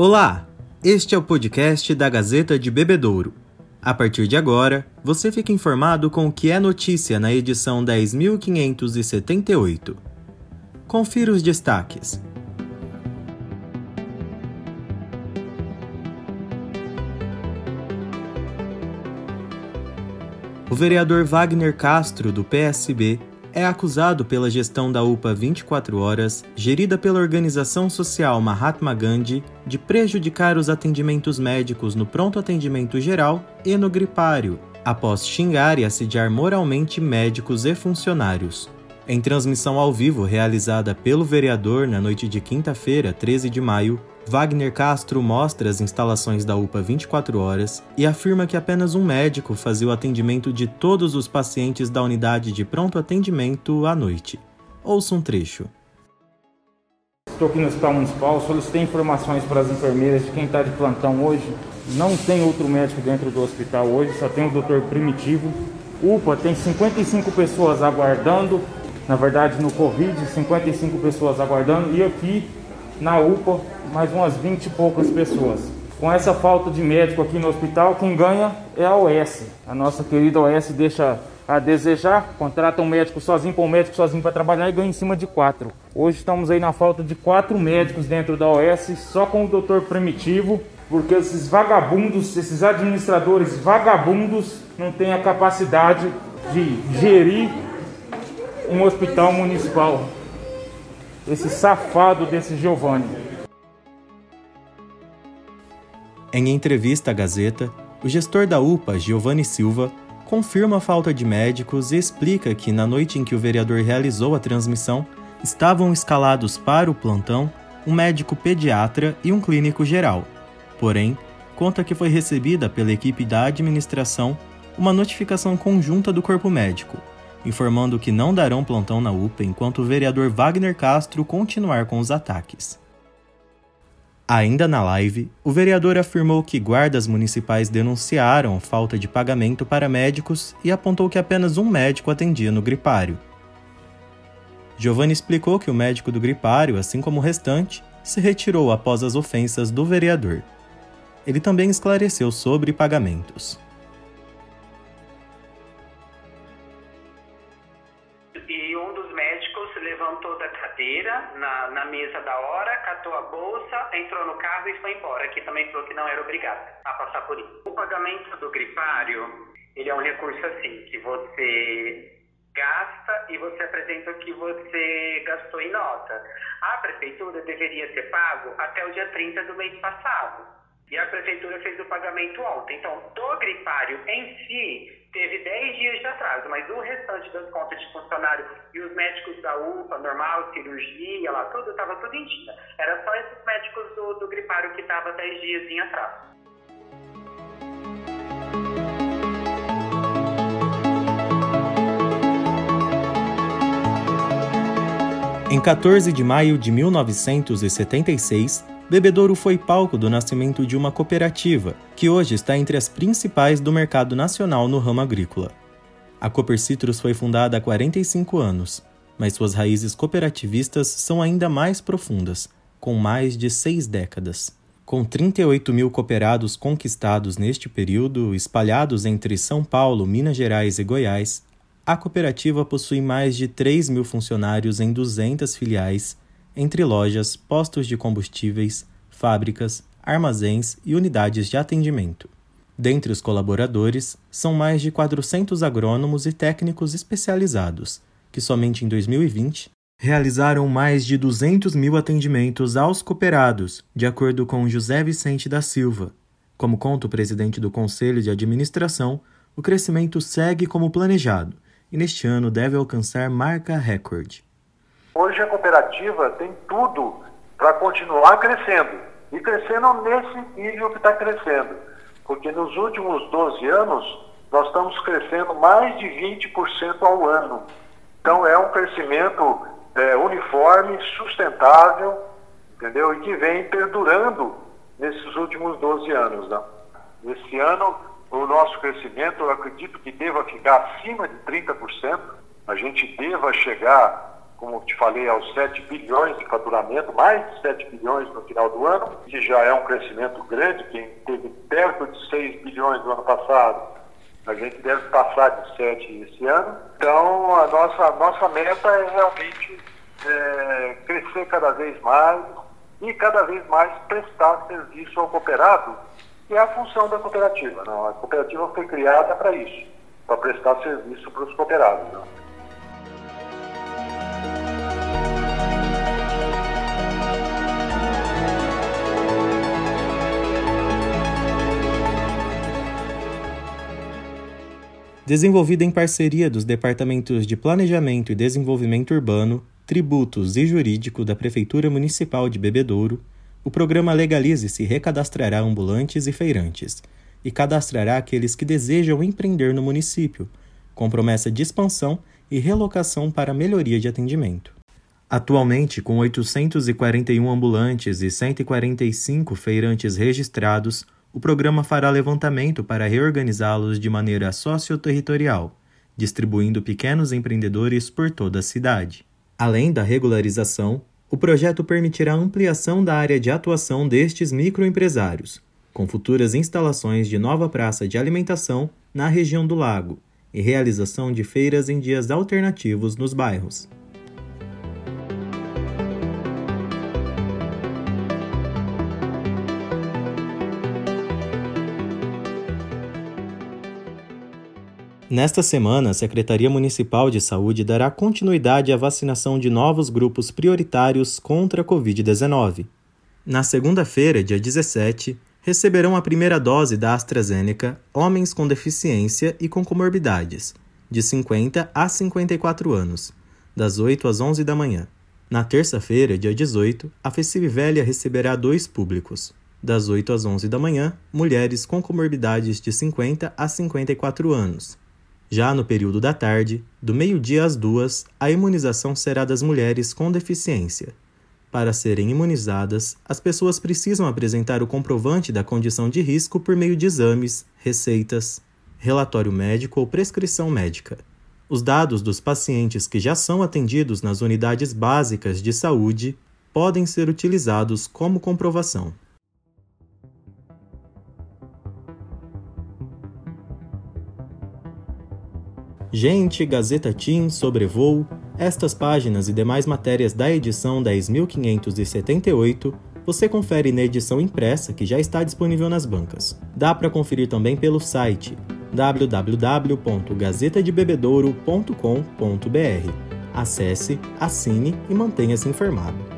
Olá, este é o podcast da Gazeta de Bebedouro. A partir de agora, você fica informado com o que é notícia na edição 10.578. Confira os destaques. O vereador Wagner Castro, do PSB, é acusado pela gestão da UPA 24 Horas, gerida pela organização social Mahatma Gandhi, de prejudicar os atendimentos médicos no pronto atendimento geral e no gripário, após xingar e assediar moralmente médicos e funcionários. Em transmissão ao vivo realizada pelo vereador na noite de quinta-feira, 13 de maio, Wagner Castro mostra as instalações da UPA 24 horas e afirma que apenas um médico fazia o atendimento de todos os pacientes da unidade de pronto atendimento à noite. Ouça um trecho. Estou aqui no Hospital Municipal, solicitei informações para as enfermeiras de quem está de plantão hoje. Não tem outro médico dentro do hospital hoje, só tem o doutor Primitivo. UPA tem 55 pessoas aguardando, na verdade no Covid, 55 pessoas aguardando, e aqui na UPA mais umas 20 e poucas pessoas. Com essa falta de médico aqui no hospital, quem ganha é a OS. A nossa querida OS deixa a desejar, contrata um médico sozinho, põe um médico sozinho para trabalhar e ganha em cima de quatro. Hoje estamos aí na falta de quatro médicos dentro da OS, só com o doutor Primitivo, porque esses vagabundos, esses administradores vagabundos, não têm a capacidade de gerir um hospital municipal esse safado desse Giovanni. Em entrevista à Gazeta, o gestor da UPA, Giovanni Silva, confirma a falta de médicos e explica que, na noite em que o vereador realizou a transmissão, estavam escalados para o plantão um médico pediatra e um clínico geral. Porém, conta que foi recebida pela equipe da administração uma notificação conjunta do corpo médico, informando que não darão plantão na UPA enquanto o vereador Wagner Castro continuar com os ataques. Ainda na live, o vereador afirmou que guardas municipais denunciaram falta de pagamento para médicos e apontou que apenas um médico atendia no gripário. Giovanni explicou que o médico do gripário, assim como o restante, se retirou após as ofensas do vereador. Ele também esclareceu sobre pagamentos. Na, mesa da hora, catou a bolsa, entrou no carro e foi embora, que também falou que não era obrigado a passar por isso. O pagamento do gripário, ele é um recurso assim, que você gasta e você apresenta o que você gastou em nota. A prefeitura deveria ser pago até o dia 30 do mês passado. E a prefeitura fez o pagamento ontem. Então, do gripário em si, teve 10 dias de atraso, mas o restante das contas de funcionário e os médicos da UPA, normal, cirurgia, lá, tudo, estava tudo em dia. Era só esses médicos do, do gripário que estavam 10 dias em atraso. Em 14 de maio de 1976, Bebedouro foi palco do nascimento de uma cooperativa, que hoje está entre as principais do mercado nacional no ramo agrícola. A Cooper Citrus foi fundada há 45 anos, mas suas raízes cooperativistas são ainda mais profundas, com mais de seis décadas. Com 38 mil cooperados conquistados neste período, espalhados entre São Paulo, Minas Gerais e Goiás, a cooperativa possui mais de 3 mil funcionários em 200 filiais entre lojas, postos de combustíveis, fábricas, armazéns e unidades de atendimento. Dentre os colaboradores, são mais de 400 agrônomos e técnicos especializados, que somente em 2020 realizaram mais de 200 mil atendimentos aos cooperados, de acordo com José Vicente da Silva. Como conta o presidente do Conselho de Administração, o crescimento segue como planejado e neste ano deve alcançar marca recorde. Hoje a cooperativa tem tudo para continuar crescendo. E crescendo nesse nível que está crescendo. Porque nos últimos 12 anos, nós estamos crescendo mais de 20% ao ano. Então é um crescimento é, uniforme, sustentável, entendeu? E que vem perdurando nesses últimos 12 anos. Né? Esse ano, o nosso crescimento, eu acredito que deva ficar acima de 30%. A gente deva chegar como te falei, aos 7 bilhões de faturamento, mais de 7 bilhões no final do ano, que já é um crescimento grande, quem teve perto de 6 bilhões no ano passado, a gente deve passar de 7 esse ano. Então, a nossa, a nossa meta é realmente é, crescer cada vez mais e cada vez mais prestar serviço ao cooperado, que é a função da cooperativa. Não? A cooperativa foi criada para isso, para prestar serviço para os cooperados. Não? Desenvolvida em parceria dos Departamentos de Planejamento e Desenvolvimento Urbano, Tributos e Jurídico da Prefeitura Municipal de Bebedouro, o programa Legalize-se recadastrará ambulantes e feirantes e cadastrará aqueles que desejam empreender no município, com promessa de expansão e relocação para melhoria de atendimento. Atualmente, com 841 ambulantes e 145 feirantes registrados, o programa fará levantamento para reorganizá-los de maneira socioterritorial, distribuindo pequenos empreendedores por toda a cidade. Além da regularização, o projeto permitirá ampliação da área de atuação destes microempresários, com futuras instalações de nova praça de alimentação na região do lago e realização de feiras em dias alternativos nos bairros. Nesta semana, a Secretaria Municipal de Saúde dará continuidade à vacinação de novos grupos prioritários contra a Covid-19. Na segunda-feira, dia 17, receberão a primeira dose da AstraZeneca homens com deficiência e com comorbidades, de 50 a 54 anos, das 8 às 11 da manhã. Na terça-feira, dia 18, a Fecivelha receberá dois públicos. Das 8 às 11 da manhã, mulheres com comorbidades de 50 a 54 anos, já no período da tarde, do meio-dia às duas, a imunização será das mulheres com deficiência. Para serem imunizadas, as pessoas precisam apresentar o comprovante da condição de risco por meio de exames, receitas, relatório médico ou prescrição médica. Os dados dos pacientes que já são atendidos nas unidades básicas de saúde podem ser utilizados como comprovação. Gente, Gazeta Team, Sobrevoo, estas páginas e demais matérias da edição 10.578 você confere na edição impressa que já está disponível nas bancas. Dá para conferir também pelo site www.gazetadebebedouro.com.br. Acesse, assine e mantenha-se informado.